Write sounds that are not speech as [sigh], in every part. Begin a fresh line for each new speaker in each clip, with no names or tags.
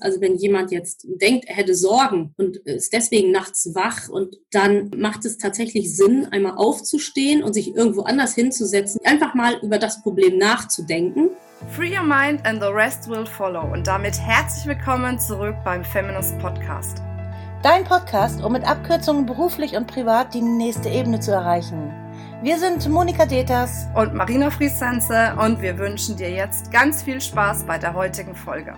Also wenn jemand jetzt denkt, er hätte Sorgen und ist deswegen nachts wach und dann macht es tatsächlich Sinn, einmal aufzustehen und sich irgendwo anders hinzusetzen, einfach mal über das Problem nachzudenken.
Free your mind and the rest will follow. Und damit herzlich willkommen zurück beim Feminist Podcast.
Dein Podcast, um mit Abkürzungen beruflich und privat die nächste Ebene zu erreichen. Wir sind Monika Deters
und Marina Friesense und wir wünschen dir jetzt ganz viel Spaß bei der heutigen Folge.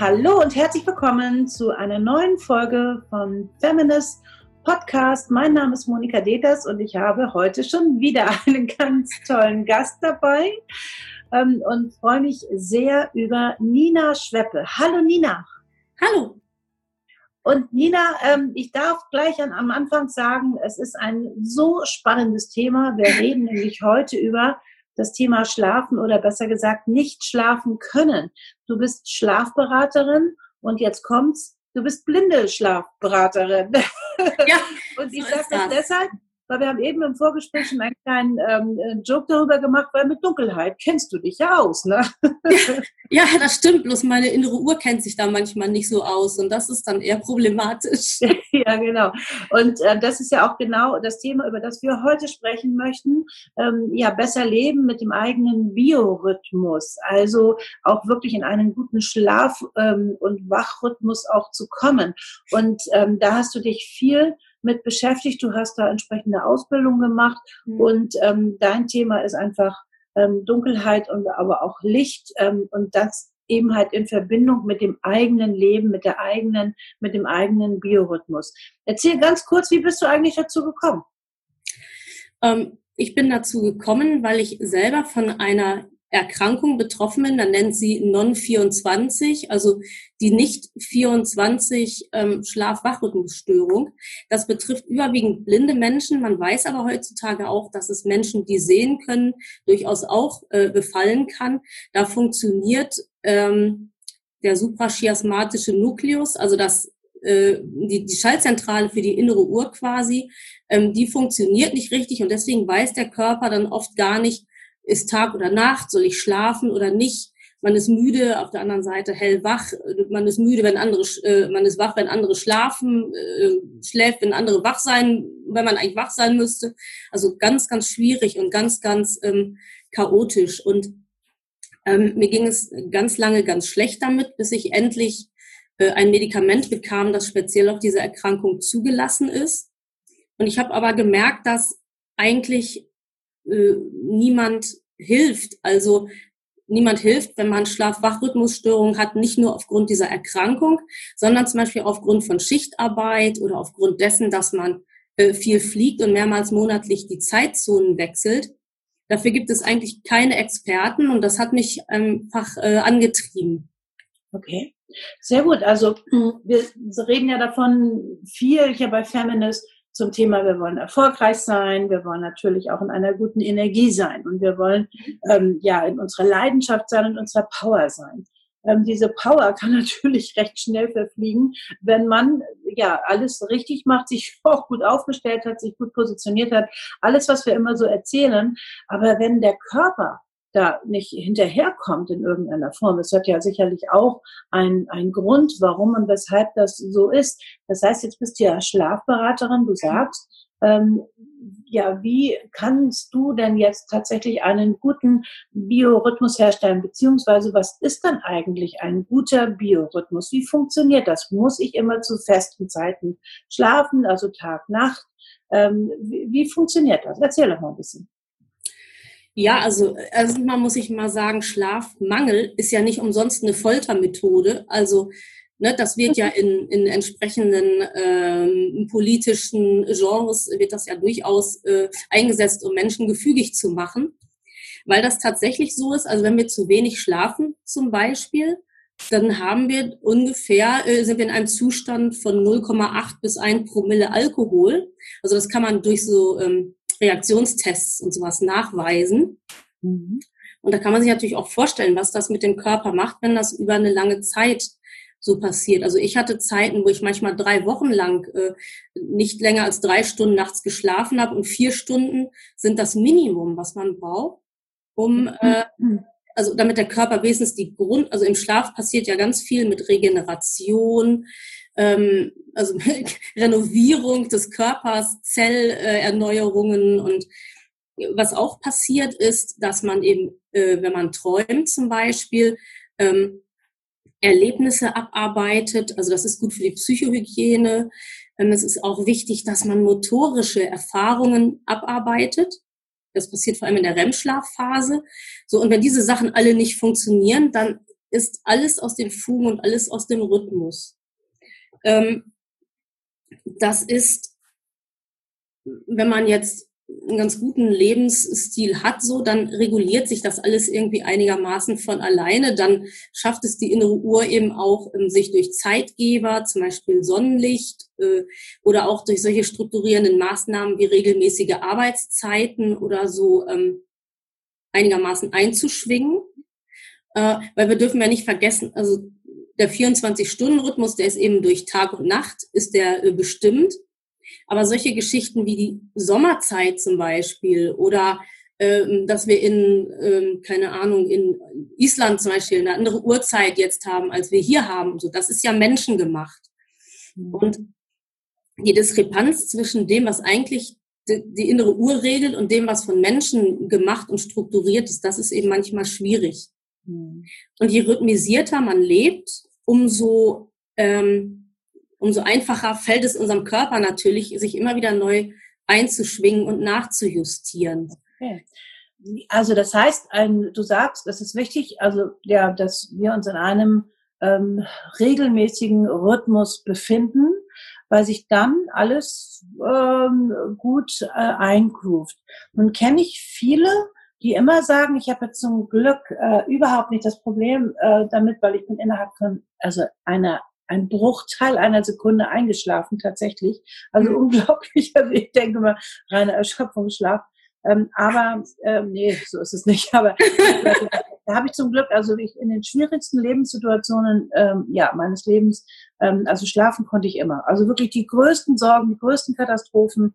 Hallo und herzlich willkommen zu einer neuen Folge von Feminist Podcast. Mein Name ist Monika Deters und ich habe heute schon wieder [laughs] einen ganz tollen Gast dabei ähm, und freue mich sehr über Nina Schweppe. Hallo Nina.
Hallo.
Und Nina, ähm, ich darf gleich am Anfang sagen, es ist ein so spannendes Thema. Wir reden nämlich heute über das Thema Schlafen oder besser gesagt nicht schlafen können. Du bist Schlafberaterin und jetzt kommt's, du bist blinde Schlafberaterin. Ja, [laughs] und ich sage das deshalb, weil wir haben eben im Vorgespräch schon einen kleinen ähm, äh, Joke darüber gemacht, weil mit Dunkelheit kennst du dich ja aus, ne? [laughs]
ja, das stimmt, bloß meine innere Uhr kennt sich da manchmal nicht so aus und das ist dann eher problematisch. [laughs]
ja, genau. Und äh, das ist ja auch genau das Thema, über das wir heute sprechen möchten. Ähm, ja, besser leben mit dem eigenen Biorhythmus, also auch wirklich in einen guten Schlaf- ähm, und Wachrhythmus auch zu kommen. Und ähm, da hast du dich viel mit beschäftigt. Du hast da entsprechende Ausbildung gemacht mhm. und ähm, dein Thema ist einfach ähm, Dunkelheit und aber auch Licht ähm, und das eben halt in Verbindung mit dem eigenen Leben, mit der eigenen, mit dem eigenen Biorhythmus. Erzähl ganz kurz, wie bist du eigentlich dazu gekommen?
Ähm, ich bin dazu gekommen, weil ich selber von einer Erkrankung betroffen bin, dann nennt sie Non-24, also die nicht 24 ähm, Schlaf-Wachrhythmusstörung. Das betrifft überwiegend blinde Menschen. Man weiß aber heutzutage auch, dass es Menschen, die sehen können, durchaus auch äh, befallen kann. Da funktioniert ähm, der suprachiasmatische Nukleus, also das äh, die, die Schaltzentrale für die innere Uhr quasi, ähm, die funktioniert nicht richtig und deswegen weiß der Körper dann oft gar nicht, ist Tag oder Nacht, soll ich schlafen oder nicht. Man ist müde, auf der anderen Seite hellwach. Man ist müde, wenn andere, äh, man ist wach, wenn andere schlafen, äh, schläft, wenn andere wach sein, wenn man eigentlich wach sein müsste. Also ganz, ganz schwierig und ganz, ganz ähm, chaotisch. Und ähm, mir ging es ganz lange ganz schlecht damit, bis ich endlich äh, ein Medikament bekam, das speziell auf diese Erkrankung zugelassen ist. Und ich habe aber gemerkt, dass eigentlich äh, niemand hilft. Also niemand hilft, wenn man Schlaf-Wach-Rhythmusstörungen hat, nicht nur aufgrund dieser Erkrankung, sondern zum Beispiel aufgrund von Schichtarbeit oder aufgrund dessen, dass man äh, viel fliegt und mehrmals monatlich die Zeitzonen wechselt. Dafür gibt es eigentlich keine Experten und das hat mich einfach äh, angetrieben.
Okay, sehr gut. Also wir reden ja davon viel hier bei Feminist zum Thema, wir wollen erfolgreich sein, wir wollen natürlich auch in einer guten Energie sein und wir wollen ähm, ja in unserer Leidenschaft sein und unserer Power sein. Ähm, diese Power [laughs] kann natürlich recht schnell verfliegen, wenn man ja alles richtig macht, sich [laughs] auch gut aufgestellt hat, sich gut positioniert hat, alles, was wir immer so erzählen. Aber wenn der Körper da nicht hinterherkommt in irgendeiner Form. Es hat ja sicherlich auch einen Grund, warum und weshalb das so ist. Das heißt, jetzt bist du ja Schlafberaterin, du sagst, ähm, ja, wie kannst du denn jetzt tatsächlich einen guten Biorhythmus herstellen? Beziehungsweise, was ist dann eigentlich ein guter Biorhythmus? Wie funktioniert das? Muss ich immer zu festen Zeiten schlafen, also Tag, Nacht? Ähm, wie, wie funktioniert das? Erzähl doch mal ein bisschen.
Ja, also erstmal also muss ich mal sagen, Schlafmangel ist ja nicht umsonst eine Foltermethode. Also ne, das wird ja in, in entsprechenden ähm, politischen Genres, wird das ja durchaus äh, eingesetzt, um Menschen gefügig zu machen. Weil das tatsächlich so ist, also wenn wir zu wenig schlafen zum Beispiel, dann haben wir ungefähr, äh, sind wir in einem Zustand von 0,8 bis 1 Promille Alkohol. Also das kann man durch so ähm, Reaktionstests und sowas nachweisen. Mhm. Und da kann man sich natürlich auch vorstellen, was das mit dem Körper macht, wenn das über eine lange Zeit so passiert. Also ich hatte Zeiten, wo ich manchmal drei Wochen lang äh, nicht länger als drei Stunden nachts geschlafen habe und vier Stunden sind das Minimum, was man braucht, um äh, also damit der Körper wenigstens die Grund, also im Schlaf passiert ja ganz viel mit Regeneration, ähm, also [laughs] Renovierung des Körpers, Zellerneuerungen und was auch passiert ist, dass man eben, äh, wenn man träumt zum Beispiel, ähm, Erlebnisse abarbeitet. Also das ist gut für die Psychohygiene. Ähm, es ist auch wichtig, dass man motorische Erfahrungen abarbeitet. Das passiert vor allem in der REM-Schlafphase. So, und wenn diese Sachen alle nicht funktionieren, dann ist alles aus den Fugen und alles aus dem Rhythmus. Ähm, das ist, wenn man jetzt einen ganz guten Lebensstil hat, so, dann reguliert sich das alles irgendwie einigermaßen von alleine. Dann schafft es die innere Uhr eben auch, ähm, sich durch Zeitgeber, zum Beispiel Sonnenlicht äh, oder auch durch solche strukturierenden Maßnahmen wie regelmäßige Arbeitszeiten oder so ähm, einigermaßen einzuschwingen. Äh, weil wir dürfen ja nicht vergessen, also der 24-Stunden-Rhythmus, der ist eben durch Tag und Nacht, ist der äh, bestimmt. Aber solche Geschichten wie die Sommerzeit zum Beispiel oder ähm, dass wir in, ähm, keine Ahnung, in Island zum Beispiel eine andere Uhrzeit jetzt haben, als wir hier haben. So, das ist ja menschengemacht. Mhm. Und die Diskrepanz zwischen dem, was eigentlich die, die, innere Uhr regelt und dem, was von Menschen gemacht und strukturiert ist, das ist eben manchmal schwierig. Mhm. Und je rhythmisierter man lebt, umso ähm, umso einfacher fällt es unserem Körper natürlich, sich immer wieder neu einzuschwingen und nachzujustieren. Okay.
Also das heißt, ein, du sagst, das ist wichtig, also ja, dass wir uns in einem ähm, regelmäßigen Rhythmus befinden, weil sich dann alles ähm, gut äh, eingroovt. Nun kenne ich viele, die immer sagen, ich habe jetzt zum Glück äh, überhaupt nicht das Problem äh, damit, weil ich bin innerhalb von also einer ein Bruchteil einer Sekunde eingeschlafen tatsächlich. Also mhm. unglaublich. Also [laughs] ich denke mal, reiner Erschöpfungsschlaf. Ähm, aber ähm, nee, so ist es nicht. [laughs] Aber da habe ich zum Glück, also ich in den schwierigsten Lebenssituationen ähm, ja meines Lebens, ähm, also schlafen konnte ich immer. Also wirklich die größten Sorgen, die größten Katastrophen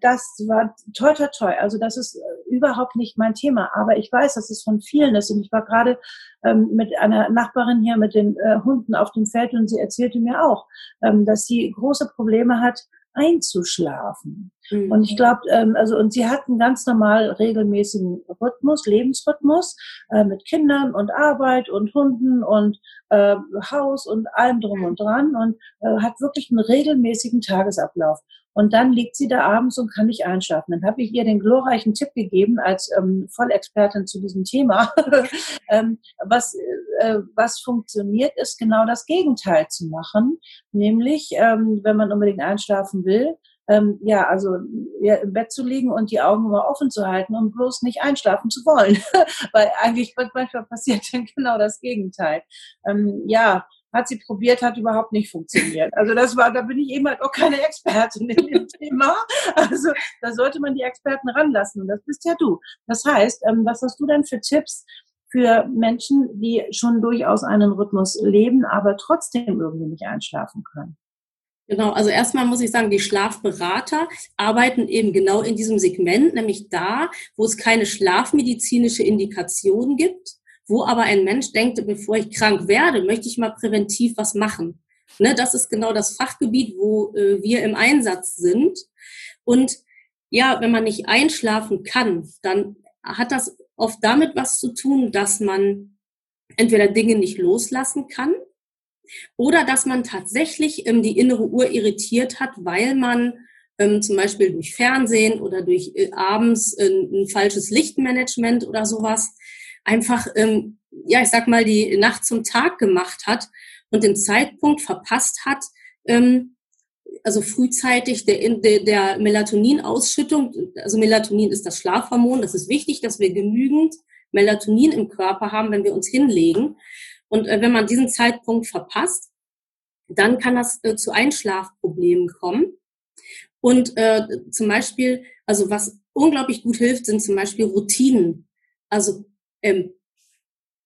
das war toll, toll, toll. Also das ist äh, überhaupt nicht mein Thema. Aber ich weiß, dass es von vielen ist. Und ich war gerade ähm, mit einer Nachbarin hier mit den äh, Hunden auf dem Feld und sie erzählte mir auch, ähm, dass sie große Probleme hat, einzuschlafen. Mhm. Und ich glaube, ähm, also und sie hatten ganz normal regelmäßigen Rhythmus, Lebensrhythmus äh, mit Kindern und Arbeit und Hunden und äh, Haus und allem drum und dran und äh, hat wirklich einen regelmäßigen Tagesablauf. Und dann liegt sie da abends und kann nicht einschlafen. Dann habe ich ihr den glorreichen Tipp gegeben als ähm, Vollexpertin zu diesem Thema. [laughs] ähm, was, äh, was funktioniert, ist genau das Gegenteil zu machen. Nämlich, ähm, wenn man unbedingt einschlafen will, ähm, ja, also ja, im Bett zu liegen und die Augen immer offen zu halten und bloß nicht einschlafen zu wollen. [laughs] Weil eigentlich manchmal passiert dann [laughs] genau das Gegenteil. Ähm, ja, hat sie probiert, hat überhaupt nicht funktioniert. Also das war, da bin ich eben halt auch keine Expertin in dem [laughs] Thema. Also da sollte man die Experten ranlassen und das bist ja du. Das heißt, ähm, was hast du denn für Tipps für Menschen, die schon durchaus einen Rhythmus leben, aber trotzdem irgendwie nicht einschlafen können?
Genau, also erstmal muss ich sagen, die Schlafberater arbeiten eben genau in diesem Segment, nämlich da, wo es keine schlafmedizinische Indikation gibt wo aber ein Mensch denkt, bevor ich krank werde, möchte ich mal präventiv was machen. Ne, das ist genau das Fachgebiet, wo äh, wir im Einsatz sind. Und ja, wenn man nicht einschlafen kann, dann hat das oft damit was zu tun, dass man entweder Dinge nicht loslassen kann oder dass man tatsächlich ähm, die innere Uhr irritiert hat, weil man ähm, zum Beispiel durch Fernsehen oder durch äh, abends äh, ein falsches Lichtmanagement oder sowas einfach, ähm, ja, ich sag mal, die Nacht zum Tag gemacht hat und den Zeitpunkt verpasst hat, ähm, also frühzeitig der, der, der Melatoninausschüttung, also Melatonin ist das Schlafhormon, das ist wichtig, dass wir genügend Melatonin im Körper haben, wenn wir uns hinlegen. Und äh, wenn man diesen Zeitpunkt verpasst, dann kann das äh, zu Einschlafproblemen kommen. Und äh, zum Beispiel, also was unglaublich gut hilft, sind zum Beispiel Routinen. Also ähm,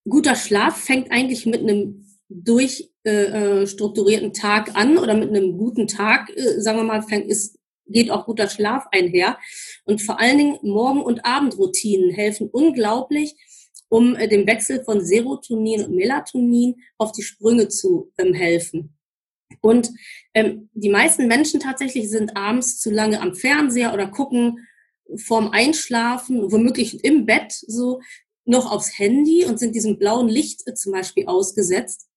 guter Schlaf fängt eigentlich mit einem durchstrukturierten äh, äh Tag an oder mit einem guten Tag, äh, sagen wir mal, fängt, ist, geht auch guter Schlaf einher. Und vor allen Dingen Morgen- und Abendroutinen helfen unglaublich, um äh, dem Wechsel von Serotonin und Melatonin auf die Sprünge zu ähm, helfen. Und ähm, die meisten Menschen tatsächlich sind abends zu lange am Fernseher oder gucken vorm Einschlafen, womöglich im Bett so noch aufs Handy und sind diesem blauen Licht äh, zum Beispiel ausgesetzt.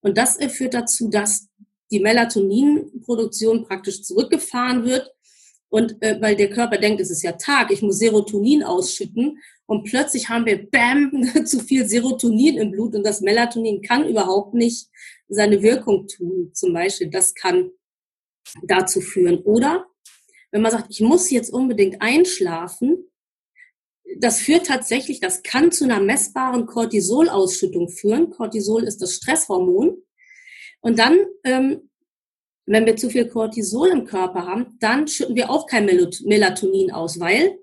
Und das äh, führt dazu, dass die Melatoninproduktion praktisch zurückgefahren wird. Und äh, weil der Körper denkt, es ist ja Tag, ich muss Serotonin ausschütten. Und plötzlich haben wir, bam, [laughs] zu viel Serotonin im Blut und das Melatonin kann überhaupt nicht seine Wirkung tun. Zum Beispiel, das kann dazu führen. Oder wenn man sagt, ich muss jetzt unbedingt einschlafen, das führt tatsächlich, das kann zu einer messbaren Cortisolausschüttung führen. Cortisol ist das Stresshormon. Und dann, ähm, wenn wir zu viel Cortisol im Körper haben, dann schütten wir auch kein Melatonin aus, weil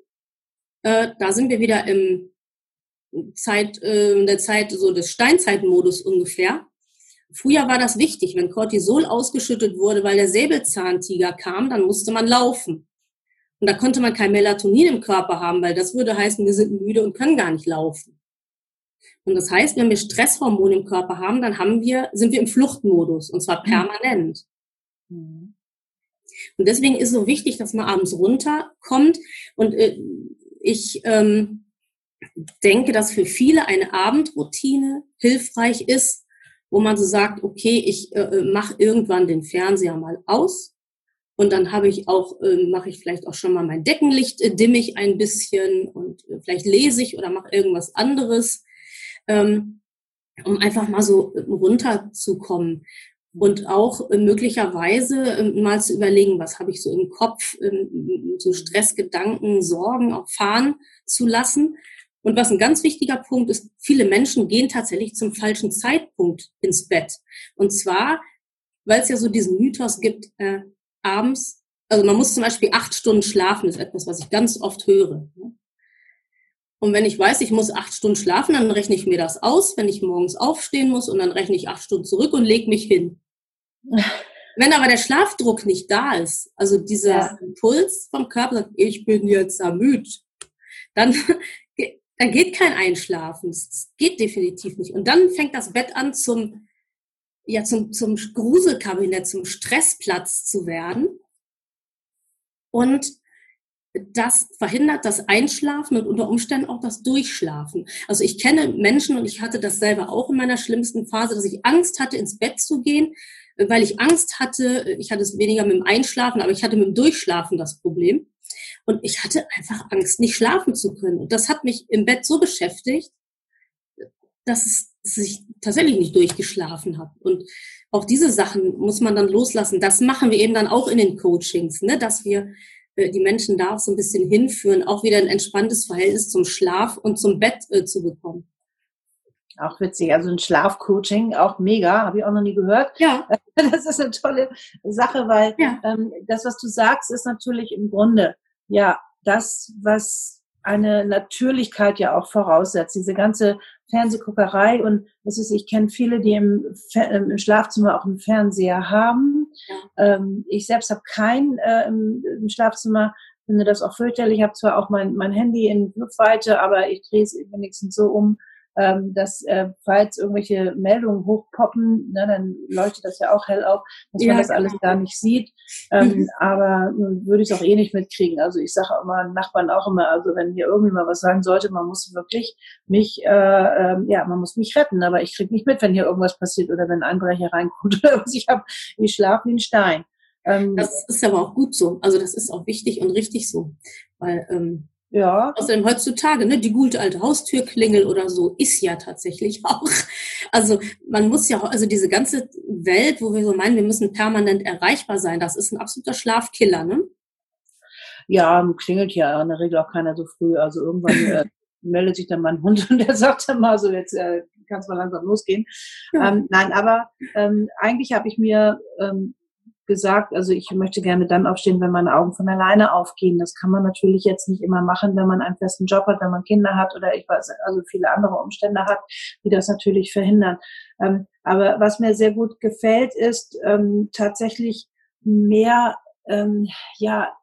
äh, da sind wir wieder im Zeit, äh, in der Zeit so des Steinzeitmodus ungefähr. Früher war das wichtig, wenn Cortisol ausgeschüttet wurde, weil der Säbelzahntiger kam, dann musste man laufen. Und da konnte man kein Melatonin im Körper haben, weil das würde heißen, wir sind müde und können gar nicht laufen. Und das heißt, wenn wir Stresshormone im Körper haben, dann haben wir, sind wir im Fluchtmodus und zwar mhm. permanent. Mhm. Und deswegen ist es so wichtig, dass man abends runterkommt. Und äh, ich ähm, denke, dass für viele eine Abendroutine hilfreich ist, wo man so sagt, okay, ich äh, äh mache irgendwann den Fernseher mal aus und dann habe ich auch, äh, mache ich vielleicht auch schon mal mein Deckenlicht, äh, dimme ich ein bisschen und äh, vielleicht lese ich oder mache irgendwas anderes, ähm, um einfach mal so äh, runterzukommen. Und auch äh, möglicherweise äh, mal zu überlegen, was habe ich so im Kopf, äh, so Stressgedanken, Sorgen auch fahren zu lassen und was ein ganz wichtiger Punkt ist, viele Menschen gehen tatsächlich zum falschen Zeitpunkt ins Bett. Und zwar, weil es ja so diesen Mythos gibt, äh, abends, also man muss zum Beispiel acht Stunden schlafen, ist etwas, was ich ganz oft höre. Ne? Und wenn ich weiß, ich muss acht Stunden schlafen, dann rechne ich mir das aus, wenn ich morgens aufstehen muss und dann rechne ich acht Stunden zurück und lege mich hin. [laughs] Wenn aber der Schlafdruck nicht da ist, also dieser ja. Impuls vom Körper sagt, ich bin jetzt ermüdet, dann [laughs] da geht kein Einschlafen. Das geht definitiv nicht. Und dann fängt das Bett an zum, ja, zum, zum Gruselkabinett, zum Stressplatz zu werden. Und das verhindert das Einschlafen und unter Umständen auch das Durchschlafen. Also ich kenne Menschen und ich hatte das selber auch in meiner schlimmsten Phase, dass ich Angst hatte, ins Bett zu gehen, weil ich Angst hatte, ich hatte es weniger mit dem Einschlafen, aber ich hatte mit dem Durchschlafen das Problem. Und ich hatte einfach Angst, nicht schlafen zu können. Und das hat mich im Bett so beschäftigt, dass es sich tatsächlich nicht durchgeschlafen hat. Und auch diese Sachen muss man dann loslassen. Das machen wir eben dann auch in den Coachings, ne? dass wir äh, die Menschen da auch so ein bisschen hinführen, auch wieder ein entspanntes Verhältnis zum Schlaf und zum Bett äh, zu bekommen.
Auch witzig, also ein Schlafcoaching, auch mega, habe ich auch noch nie gehört.
Ja. [laughs]
Das ist eine tolle Sache, weil ja. ähm, das, was du sagst, ist natürlich im Grunde ja das, was eine Natürlichkeit ja auch voraussetzt. Diese ganze Fernsehguckerei und das ist, ich kenne viele, die im, ähm, im, Schlafzimmer auch einen Fernseher haben. Ja. Ähm, ich selbst habe keinen äh, im, im, Schlafzimmer, finde das auch fürchterlich. Ich habe zwar auch mein, mein Handy in Griffweite, aber ich drehe es wenigstens so um, ähm, dass äh, falls irgendwelche Meldungen hochpoppen, ne, dann leuchtet das ja auch hell auf, dass ja, man das alles gar nicht sieht. Ähm, mhm. Aber nun würde ich es auch eh nicht mitkriegen. Also ich sage immer Nachbarn auch immer, also wenn hier irgendwie mal was sein sollte, man muss wirklich mich, äh, äh, ja, man muss mich retten, aber ich krieg nicht mit, wenn hier irgendwas passiert oder wenn ein Einbrecher reinkommt [laughs] oder was. Ich habe, ich schlafe wie ein Stein.
Ähm, das ist aber auch gut so. Also das ist auch wichtig und richtig so. Weil ähm, ja. Außerdem heutzutage, ne, die gute alte Haustürklingel oder so ist ja tatsächlich [laughs] auch. Also man muss ja, also diese ganze Welt, wo wir so meinen, wir müssen permanent erreichbar sein, das ist ein absoluter Schlafkiller, ne?
Ja, klingelt ja in der Regel auch keiner so früh. Also irgendwann [laughs] äh, meldet sich dann mein Hund und der [laughs] sagt dann mal so, jetzt äh, kann es mal langsam losgehen. Ja. Ähm, nein, aber ähm, eigentlich habe ich mir ähm, gesagt, also ich möchte gerne dann aufstehen, wenn meine Augen von alleine aufgehen. Das kann man natürlich jetzt nicht immer machen, wenn man einen festen Job hat, wenn man Kinder hat oder ich weiß, also viele andere Umstände hat, die das natürlich verhindern. Ähm, aber was mir sehr gut gefällt, ist ähm, tatsächlich mehr, ähm, ja,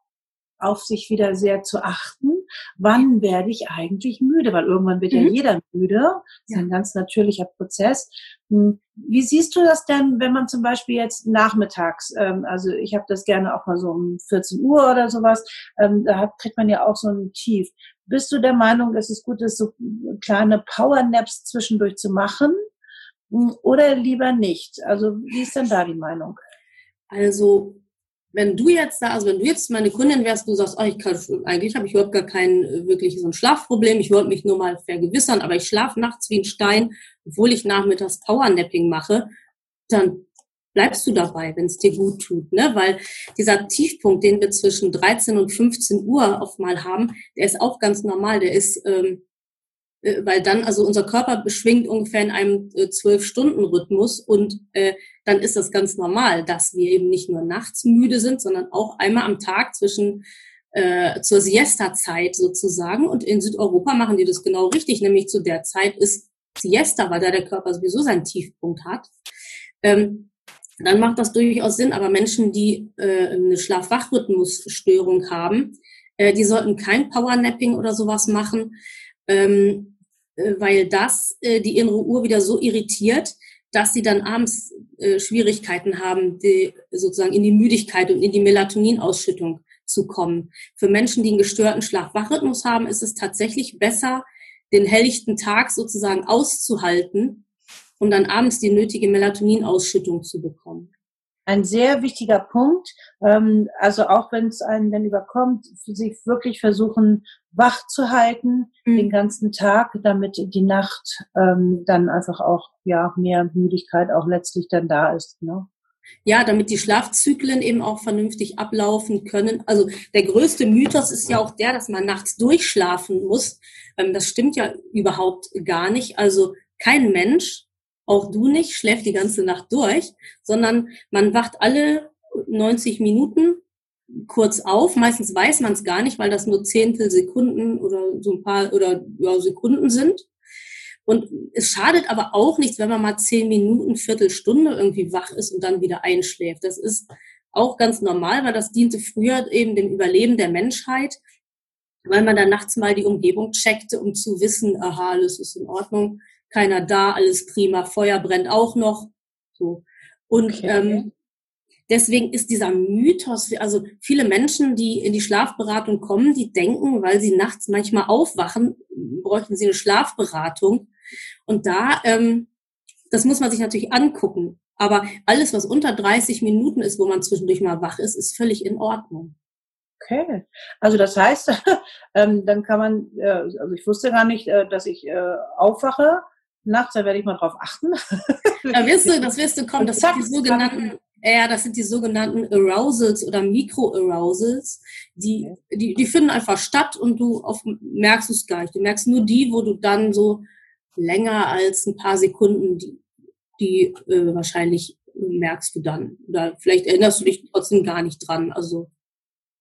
auf sich wieder sehr zu achten, wann werde ich eigentlich müde, weil irgendwann wird mhm. ja jeder müde. Das ist ein ganz natürlicher Prozess. Wie siehst du das denn, wenn man zum Beispiel jetzt nachmittags, ähm, also ich habe das gerne auch mal so um 14 Uhr oder sowas, ähm, da kriegt man ja auch so ein Tief. Bist du der Meinung, es ist gut, so kleine Power-Naps zwischendurch zu machen hm, oder lieber nicht? Also wie ist denn da die Meinung?
Also wenn du jetzt da, also wenn du jetzt meine Kundin wärst, du sagst, oh, ich kann, eigentlich habe ich überhaupt gar kein äh, wirklich so ein Schlafproblem, ich wollte mich nur mal vergewissern, aber ich schlafe nachts wie ein Stein, obwohl ich nachmittags Powernapping mache, dann bleibst du dabei, wenn es dir gut tut, ne? Weil dieser Tiefpunkt, den wir zwischen 13 und 15 Uhr oft mal haben, der ist auch ganz normal, der ist ähm, äh, weil dann, also unser Körper beschwingt ungefähr in einem äh, zwölf-Stunden-Rhythmus und äh, dann ist das ganz normal, dass wir eben nicht nur nachts müde sind, sondern auch einmal am Tag zwischen äh, zur Siesta-Zeit sozusagen. Und in Südeuropa machen die das genau richtig, nämlich zu der Zeit ist Siesta, weil da der Körper sowieso seinen Tiefpunkt hat. Ähm, dann macht das durchaus Sinn, aber Menschen, die äh, eine Schlaf-Wach-Rhythmusstörung haben, äh, die sollten kein Powernapping oder sowas machen, ähm, äh, weil das äh, die innere Uhr wieder so irritiert, dass sie dann abends äh, Schwierigkeiten haben, die, sozusagen in die Müdigkeit und in die Melatoninausschüttung zu kommen. Für Menschen, die einen gestörten Schlaf-Wach-Rhythmus haben, ist es tatsächlich besser, den helllichten Tag sozusagen auszuhalten, um dann abends die nötige Melatoninausschüttung zu bekommen
ein sehr wichtiger Punkt. Ähm, also auch wenn es einen dann überkommt, sich wirklich versuchen, wach zu halten mhm. den ganzen Tag, damit die Nacht ähm, dann einfach auch ja mehr Müdigkeit auch letztlich dann da ist. Ne?
Ja, damit die Schlafzyklen eben auch vernünftig ablaufen können. Also der größte Mythos ist ja auch der, dass man nachts durchschlafen muss. Ähm, das stimmt ja überhaupt gar nicht. Also kein Mensch auch du nicht, schläft die ganze Nacht durch, sondern man wacht alle 90 Minuten kurz auf. Meistens weiß man es gar nicht, weil das nur Zehntel Sekunden oder so ein paar oder ja, Sekunden sind. Und es schadet aber auch nichts, wenn man mal zehn Minuten, Viertelstunde irgendwie wach ist und dann wieder einschläft. Das ist auch ganz normal, weil das diente früher eben dem Überleben der Menschheit, weil man dann nachts mal die Umgebung checkte, um zu wissen, aha, alles ist in Ordnung keiner da, alles prima, Feuer brennt auch noch. So. Und okay. ähm, deswegen ist dieser Mythos, also viele Menschen, die in die Schlafberatung kommen, die denken, weil sie nachts manchmal aufwachen, bräuchten sie eine Schlafberatung. Und da, ähm, das muss man sich natürlich angucken. Aber alles, was unter 30 Minuten ist, wo man zwischendurch mal wach ist, ist völlig in Ordnung.
Okay, also das heißt, [laughs] ähm, dann kann man, äh, also ich wusste gar nicht, äh, dass ich äh, aufwache nachts, da werde ich mal drauf achten. [laughs]
Da wirst du, das wirst du kommen, das sind die sogenannten, ja, das sind die sogenannten Arousals oder Mikro-Arousals, die, die, die finden einfach statt und du auf, merkst es gar nicht. Du merkst nur die, wo du dann so länger als ein paar Sekunden, die, die äh, wahrscheinlich merkst du dann. Oder vielleicht erinnerst du dich trotzdem gar nicht dran. Also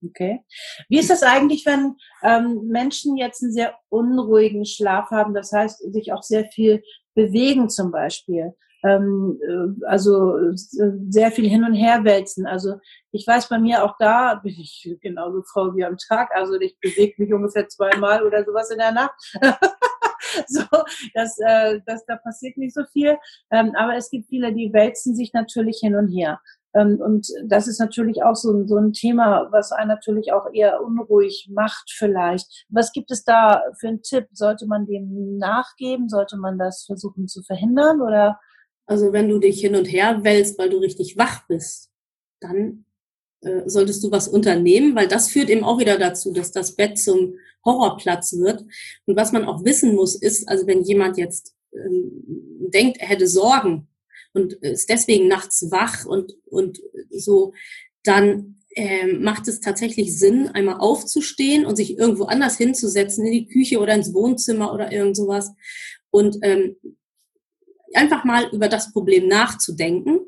Okay. Wie ist das eigentlich, wenn ähm, Menschen jetzt einen sehr unruhigen Schlaf haben, das heißt, sich auch sehr viel bewegen zum Beispiel? Ähm, äh, also äh, sehr viel hin und her wälzen. Also ich weiß bei mir auch da [laughs] bin ich genauso faul wie am Tag. Also ich bewege mich ungefähr zweimal oder sowas in der Nacht. [laughs] so, das, äh, das, da passiert nicht so viel. Ähm, aber es gibt viele, die wälzen sich natürlich hin und her. Ähm, und das ist natürlich auch so, so ein Thema, was einen natürlich auch eher unruhig macht vielleicht. Was gibt es da für einen Tipp? Sollte man dem nachgeben? Sollte man das versuchen zu verhindern oder?
Also wenn du dich hin und her wälzt, weil du richtig wach bist, dann äh, solltest du was unternehmen, weil das führt eben auch wieder dazu, dass das Bett zum Horrorplatz wird. Und was man auch wissen muss, ist, also wenn jemand jetzt ähm, denkt, er hätte Sorgen und ist deswegen nachts wach und, und so, dann ähm, macht es tatsächlich Sinn, einmal aufzustehen und sich irgendwo anders hinzusetzen, in die Küche oder ins Wohnzimmer oder irgend sowas und ähm, einfach mal über das Problem nachzudenken.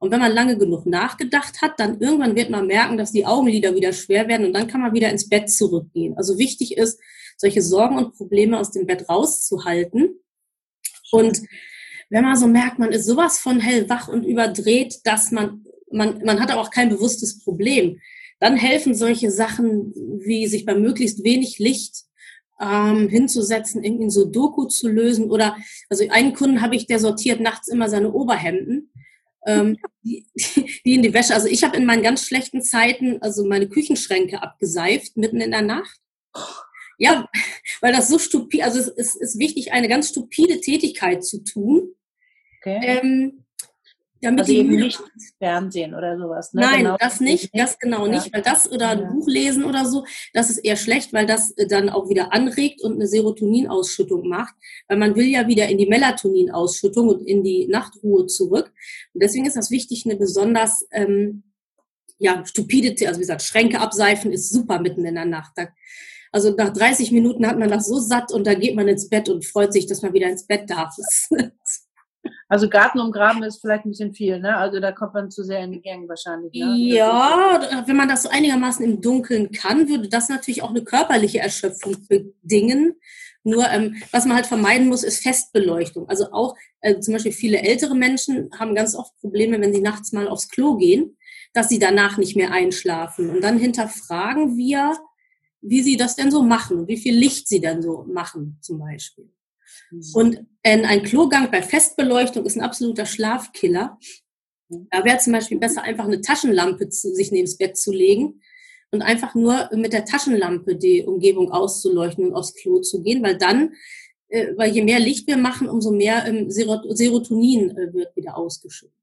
Und wenn man lange genug nachgedacht hat, dann irgendwann wird man merken, dass die Augenlider wieder schwer werden und dann kann man wieder ins Bett zurückgehen. Also wichtig ist, solche Sorgen und Probleme aus dem Bett rauszuhalten. Und wenn man so merkt, man ist sowas von hellwach und überdreht, dass man, man, man hat aber auch kein bewusstes Problem, dann helfen solche Sachen wie sich bei möglichst wenig Licht ähm, hinzusetzen, irgendwie so Doku zu lösen. Oder also einen Kunden habe ich, der sortiert nachts immer seine Oberhemden. Ähm, [laughs] die, die in die Wäsche. Also ich habe in meinen ganz schlechten Zeiten also meine Küchenschränke abgeseift mitten in der Nacht. Ja, weil das so stupid, also es ist, ist wichtig, eine ganz stupide Tätigkeit zu tun. Okay. Ähm,
damit also eben nicht Fernsehen oder sowas.
Ne? Nein, genau. das nicht, das genau ja. nicht, weil das oder ein ja. Buch lesen oder so, das ist eher schlecht, weil das äh, dann auch wieder anregt und eine Serotoninausschüttung macht, weil man will ja wieder in die Melatoninausschüttung und in die Nachtruhe zurück. Und deswegen ist das wichtig, eine besonders ähm, ja stupide, also wie gesagt, Schränke abseifen ist super mitten in der Nacht. Da, also nach 30 Minuten hat man das so satt und da geht man ins Bett und freut sich, dass man wieder ins Bett darf. [laughs]
Also Garten umgraben ist vielleicht ein bisschen viel, ne? Also da kommt man zu sehr in die Gang wahrscheinlich. Ne?
Ja, wenn man das so einigermaßen im Dunkeln kann, würde das natürlich auch eine körperliche Erschöpfung bedingen. Nur ähm, was man halt vermeiden muss, ist Festbeleuchtung. Also auch äh, zum Beispiel viele ältere Menschen haben ganz oft Probleme, wenn sie nachts mal aufs Klo gehen, dass sie danach nicht mehr einschlafen. Und dann hinterfragen wir, wie sie das denn so machen, wie viel Licht sie denn so machen zum Beispiel. Mhm. Und ein Klogang bei Festbeleuchtung ist ein absoluter Schlafkiller. Mhm. Da wäre zum Beispiel besser, einfach eine Taschenlampe zu, sich neben das Bett zu legen und einfach nur mit der Taschenlampe die Umgebung auszuleuchten und aufs Klo zu gehen, weil dann, äh, weil je mehr Licht wir machen, umso mehr ähm, Serotonin äh, wird wieder ausgeschüttet.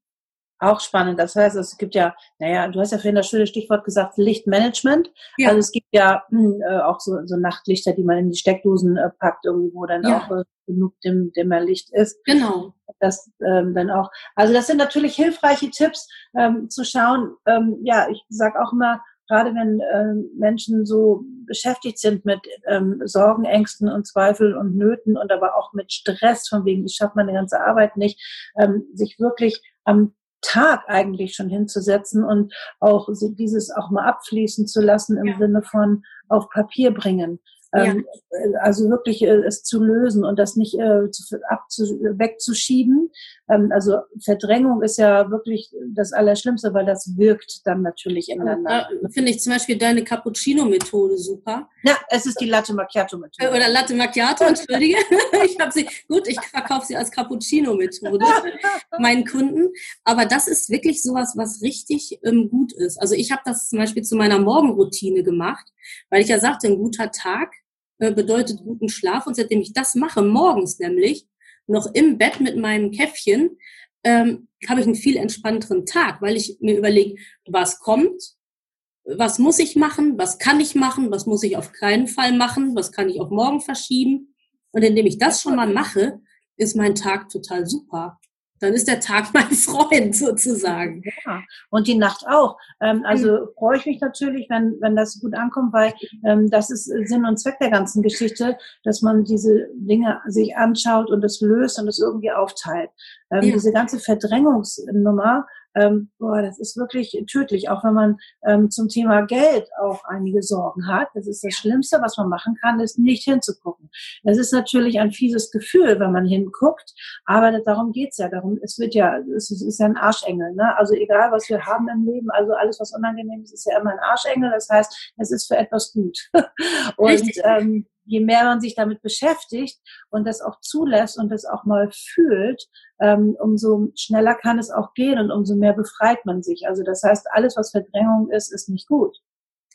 Auch spannend. Das heißt, es gibt ja, naja, du hast ja vorhin das schöne Stichwort gesagt, Lichtmanagement. Ja. Also es gibt ja mh, äh, auch so, so Nachtlichter, die man in die Steckdosen äh, packt, irgendwie, wo dann ja. auch äh, genug Dimm, Dimmerlicht ist.
Genau.
Das ähm, dann auch. Also das sind natürlich hilfreiche Tipps, ähm, zu schauen. Ähm, ja, ich sage auch immer, gerade wenn ähm, Menschen so beschäftigt sind mit ähm, Sorgen, Ängsten und Zweifeln und Nöten und aber auch mit Stress, von wegen, ich schaffe meine ganze Arbeit nicht, ähm, sich wirklich am Tag eigentlich schon hinzusetzen und auch dieses auch mal abfließen zu lassen im ja. Sinne von auf Papier bringen. Ähm, ja. Also wirklich äh, es zu lösen und das nicht äh, zu, abzu, wegzuschieben. Ähm, also Verdrängung ist ja wirklich das Allerschlimmste, weil das wirkt dann natürlich ineinander.
Da finde ich zum Beispiel deine Cappuccino-Methode super.
Ja, es ist die Latte Macchiato-Methode.
Oder Latte Macchiato, entschuldige. [laughs] ich habe sie, gut, ich verkaufe sie als Cappuccino-Methode [laughs] meinen Kunden. Aber das ist wirklich sowas, was richtig ähm, gut ist. Also ich habe das zum Beispiel zu meiner Morgenroutine gemacht, weil ich ja sagte, ein guter Tag äh, bedeutet guten Schlaf. Und seitdem ich das mache, morgens nämlich, noch im Bett mit meinem Käffchen, ähm, habe ich einen viel entspannteren Tag, weil ich mir überlege, was kommt, was muss ich machen, was kann ich machen, was muss ich auf keinen Fall machen, was kann ich auf morgen verschieben. Und indem ich das schon mal mache, ist mein Tag total super dann ist der Tag [laughs] mein Freund sozusagen.
Ja, und die Nacht auch. Ähm, also mhm. freue ich mich natürlich, wenn, wenn das gut ankommt, weil ähm, das ist Sinn und Zweck der ganzen Geschichte, dass man diese Dinge sich anschaut und es löst und es irgendwie aufteilt. Ähm, ja. Diese ganze Verdrängungsnummer ähm, boah, das ist wirklich tödlich, auch wenn man ähm, zum Thema Geld auch einige Sorgen hat. Das ist das Schlimmste, was man machen kann, ist nicht hinzugucken. Das ist natürlich ein fieses Gefühl, wenn man hinguckt, aber darum geht's ja. Darum, es wird ja, es ist ja ein Arschengel. Ne? Also egal, was wir haben im Leben, also alles, was unangenehm ist, ist ja immer ein Arschengel. Das heißt, es ist für etwas gut. [laughs] Und ähm, je mehr man sich damit beschäftigt und das auch zulässt und das auch mal fühlt, ähm, umso schneller kann es auch gehen und umso mehr befreit man sich. Also das heißt, alles, was Verdrängung ist, ist nicht gut.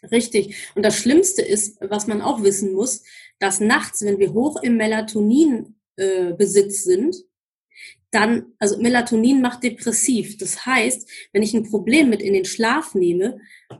Richtig. Und das Schlimmste ist, was man auch wissen muss, dass nachts, wenn wir hoch im Melatonin-Besitz äh, sind, dann, also Melatonin macht depressiv. Das heißt, wenn ich ein Problem mit in den Schlaf nehme,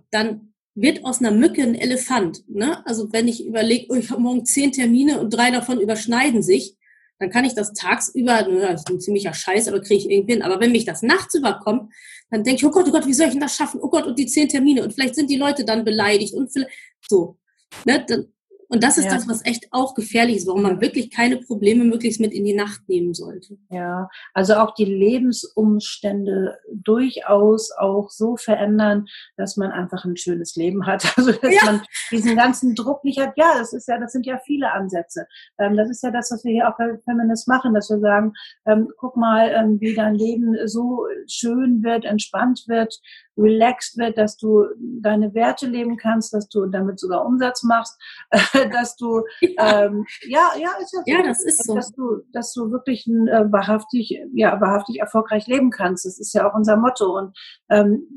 dann wird aus einer Mücke ein Elefant. Ne? Also wenn ich überlege, oh, ich habe morgen zehn Termine und drei davon überschneiden sich, dann kann ich das tagsüber, na, das ist ein ziemlicher Scheiß, aber kriege ich irgendwie hin. Aber wenn mich das nachts überkommt, dann denke ich, oh Gott, oh Gott, wie soll ich denn das schaffen? Oh Gott, und die zehn Termine und vielleicht sind die Leute dann beleidigt und vielleicht, so. Ne? Dann, und das ist ja. das, was echt auch gefährlich ist, warum man wirklich keine Probleme möglichst mit in die Nacht nehmen sollte.
Ja, also auch die Lebensumstände durchaus auch so verändern, dass man einfach ein schönes Leben hat. [laughs] Also dass ja. man diesen ganzen Druck nicht hat. Ja, das ist ja, das sind ja viele Ansätze. Ähm, das ist ja das, was wir hier auch bei Feminist machen, dass wir sagen, ähm, guck mal, ähm, wie dein Leben so schön wird, entspannt wird, relaxed wird, dass du deine Werte leben kannst, dass du damit sogar Umsatz machst, [laughs] dass du ja, ähm, ja, ja, ist ja,
so, ja, das ist so,
dass du, dass du wirklich ein, äh, wahrhaftig, ja, wahrhaftig erfolgreich leben kannst. Das ist ja auch unser Motto und ähm,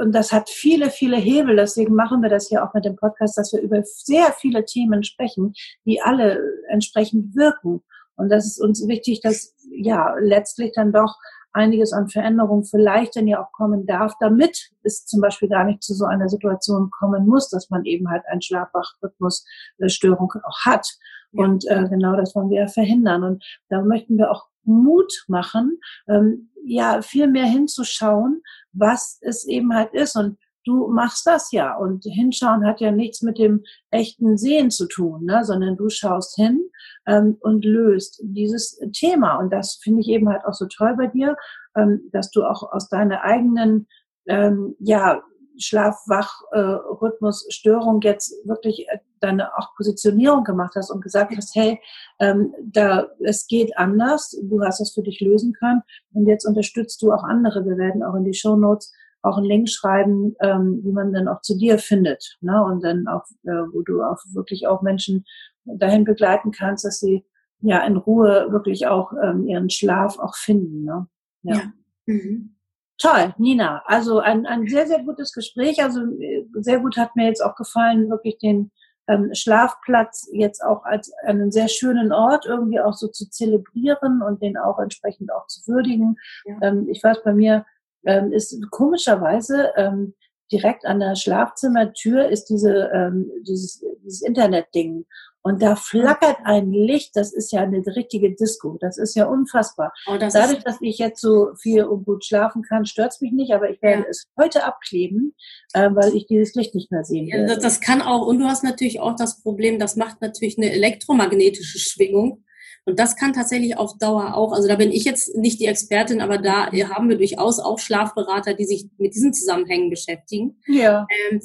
und das hat viele, viele Hebel. Deswegen machen wir das hier auch mit dem Podcast, dass wir über sehr viele Themen sprechen, die alle entsprechend wirken. Und das ist uns wichtig, dass ja letztlich dann doch einiges an Veränderungen vielleicht dann ja auch kommen darf, damit es zum Beispiel gar nicht zu so einer Situation kommen muss, dass man eben halt eine Schlafwachrhythmusstörung auch hat. Ja. Und äh, genau das wollen wir ja verhindern. Und da möchten wir auch Mut machen, ähm, ja, viel mehr hinzuschauen, was es eben halt ist. Und du machst das ja. Und hinschauen hat ja nichts mit dem echten Sehen zu tun, ne? sondern du schaust hin ähm, und löst dieses Thema. Und das finde ich eben halt auch so toll bei dir, ähm, dass du auch aus deiner eigenen, ähm, ja, Schlaf-Wach-Rhythmus-Störung äh, jetzt wirklich äh, deine auch Positionierung gemacht hast und gesagt hast, hey, ähm, da es geht anders, du hast das für dich lösen können und jetzt unterstützt du auch andere. Wir werden auch in die Show Notes auch einen Link schreiben, ähm, wie man dann auch zu dir findet. Ne? Und dann auch, äh, wo du auch wirklich auch Menschen dahin begleiten kannst, dass sie ja in Ruhe wirklich auch ähm, ihren Schlaf auch finden. Ne? Ja. ja. Mhm. Toll, Nina. Also ein, ein sehr, sehr gutes Gespräch. Also äh, sehr gut hat mir jetzt auch gefallen, wirklich den ähm, Schlafplatz jetzt auch als einen sehr schönen Ort irgendwie auch so zu zelebrieren und den auch entsprechend auch zu würdigen. Ja. Ähm, ich weiß, bei mir ähm, ist komischerweise ähm, direkt an der Schlafzimmertür ist diese, ähm, dieses, dieses Internetding. Und da flackert ein Licht, das ist ja eine richtige Disco. Das ist ja unfassbar. Oh, das Dadurch, dass ich jetzt so viel und gut schlafen kann, stört's mich nicht, aber ich werde ja. es heute abkleben, äh, weil ich dieses Licht nicht mehr sehen
will. Ja, das, das kann auch, und du hast natürlich auch das Problem, das macht natürlich eine elektromagnetische Schwingung. Und das kann tatsächlich auf Dauer auch, also da bin ich jetzt nicht die Expertin, aber da haben wir durchaus auch Schlafberater, die sich mit diesen Zusammenhängen beschäftigen. Ja. Ähm,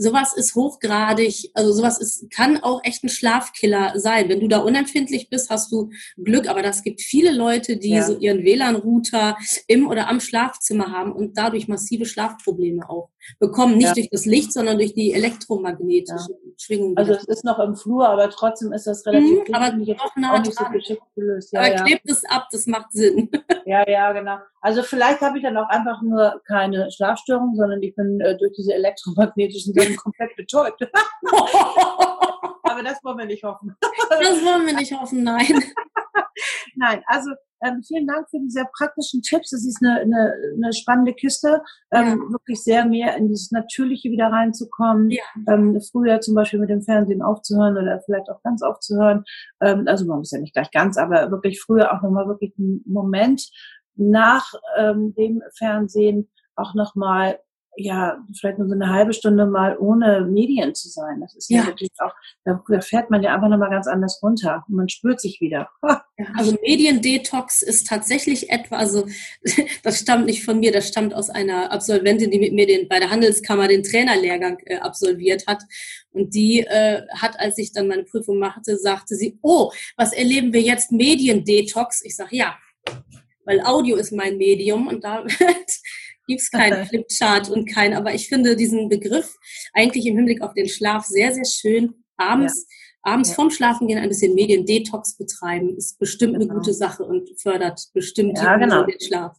sowas ist hochgradig, also sowas ist, kann auch echt ein Schlafkiller sein. Wenn du da unempfindlich bist, hast du Glück, aber das gibt viele Leute, die ja. so ihren WLAN-Router im oder am Schlafzimmer haben und dadurch massive Schlafprobleme auch bekommen. Nicht ja. durch das Licht, sondern durch die elektromagnetische ja. Schwingung.
Also es ist noch im Flur, aber trotzdem ist das relativ
mhm, aber doch nah dran. So geschickt gelöst. Ja, aber klebt es ab, das macht Sinn. [laughs]
Ja, ja, genau. Also vielleicht habe ich dann auch einfach nur keine Schlafstörung, sondern ich bin äh, durch diese elektromagnetischen Sachen [laughs] komplett betäubt. [laughs] Aber das wollen wir nicht hoffen.
Das wollen wir nicht hoffen, nein.
Nein, also ähm, vielen Dank für diese praktischen Tipps. Das ist eine, eine, eine spannende Kiste, ähm, ja. wirklich sehr mehr in dieses Natürliche wieder reinzukommen. Ja. Ähm, früher zum Beispiel mit dem Fernsehen aufzuhören oder vielleicht auch ganz aufzuhören. Ähm, also man muss ja nicht gleich ganz, aber wirklich früher auch nochmal wirklich einen Moment nach ähm, dem Fernsehen auch nochmal ja, vielleicht nur so eine halbe Stunde mal ohne Medien zu sein. Das ist ja, ja wirklich auch, da, fährt man ja einfach nochmal ganz anders runter und man spürt sich wieder. [laughs]
Also Mediendetox ist tatsächlich etwa, also [laughs] das stammt nicht von mir, das stammt aus einer Absolventin, die mit mir den, bei der Handelskammer den Trainerlehrgang äh, absolviert hat. Und die äh, hat, als ich dann meine Prüfung machte, sagte sie, oh, was erleben wir jetzt? Mediendetox? Ich sage, ja, weil Audio ist mein Medium und da [laughs] gibt es keinen [laughs] Flipchart und kein, aber ich finde diesen Begriff eigentlich im Hinblick auf den Schlaf sehr, sehr schön. Abends, ja. abends ja. vorm Schlafen gehen ein bisschen Mediendetox betreiben, ist bestimmt genau. eine gute Sache und fördert bestimmt
ja, genau. den Schlaf.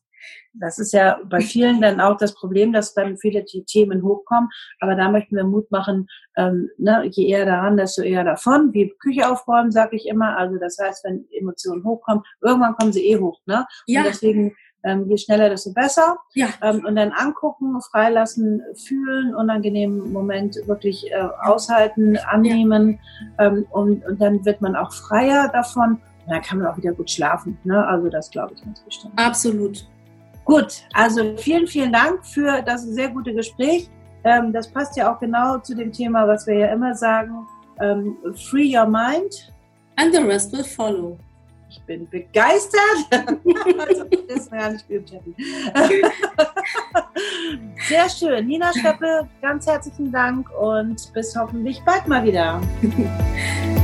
Das ist ja bei vielen dann auch das Problem, dass dann viele die Themen hochkommen. Aber da möchten wir Mut machen, ähm, ne, je eher daran, desto eher davon. Wie Küche aufräumen, sage ich immer. Also das heißt, wenn Emotionen hochkommen, irgendwann kommen sie eh hoch. Ne? Ja. Und deswegen ähm, je schneller, desto besser. Ja. Ähm, und dann angucken, freilassen, fühlen, unangenehmen Moment wirklich äh, aushalten, annehmen. Ja. Ähm, und, und dann wird man auch freier davon. Und dann kann man auch wieder gut schlafen. Ne? Also das glaube ich ganz bestimmt.
Absolut.
Gut, also vielen, vielen Dank für das sehr gute Gespräch. Ähm, das passt ja auch genau zu dem Thema, was wir ja immer sagen. Ähm, free your mind.
And the rest will follow.
Ich bin begeistert. [laughs] also, das gar nicht chatten. Sehr schön. Nina Steppe, ganz herzlichen Dank und bis hoffentlich bald mal wieder. [laughs]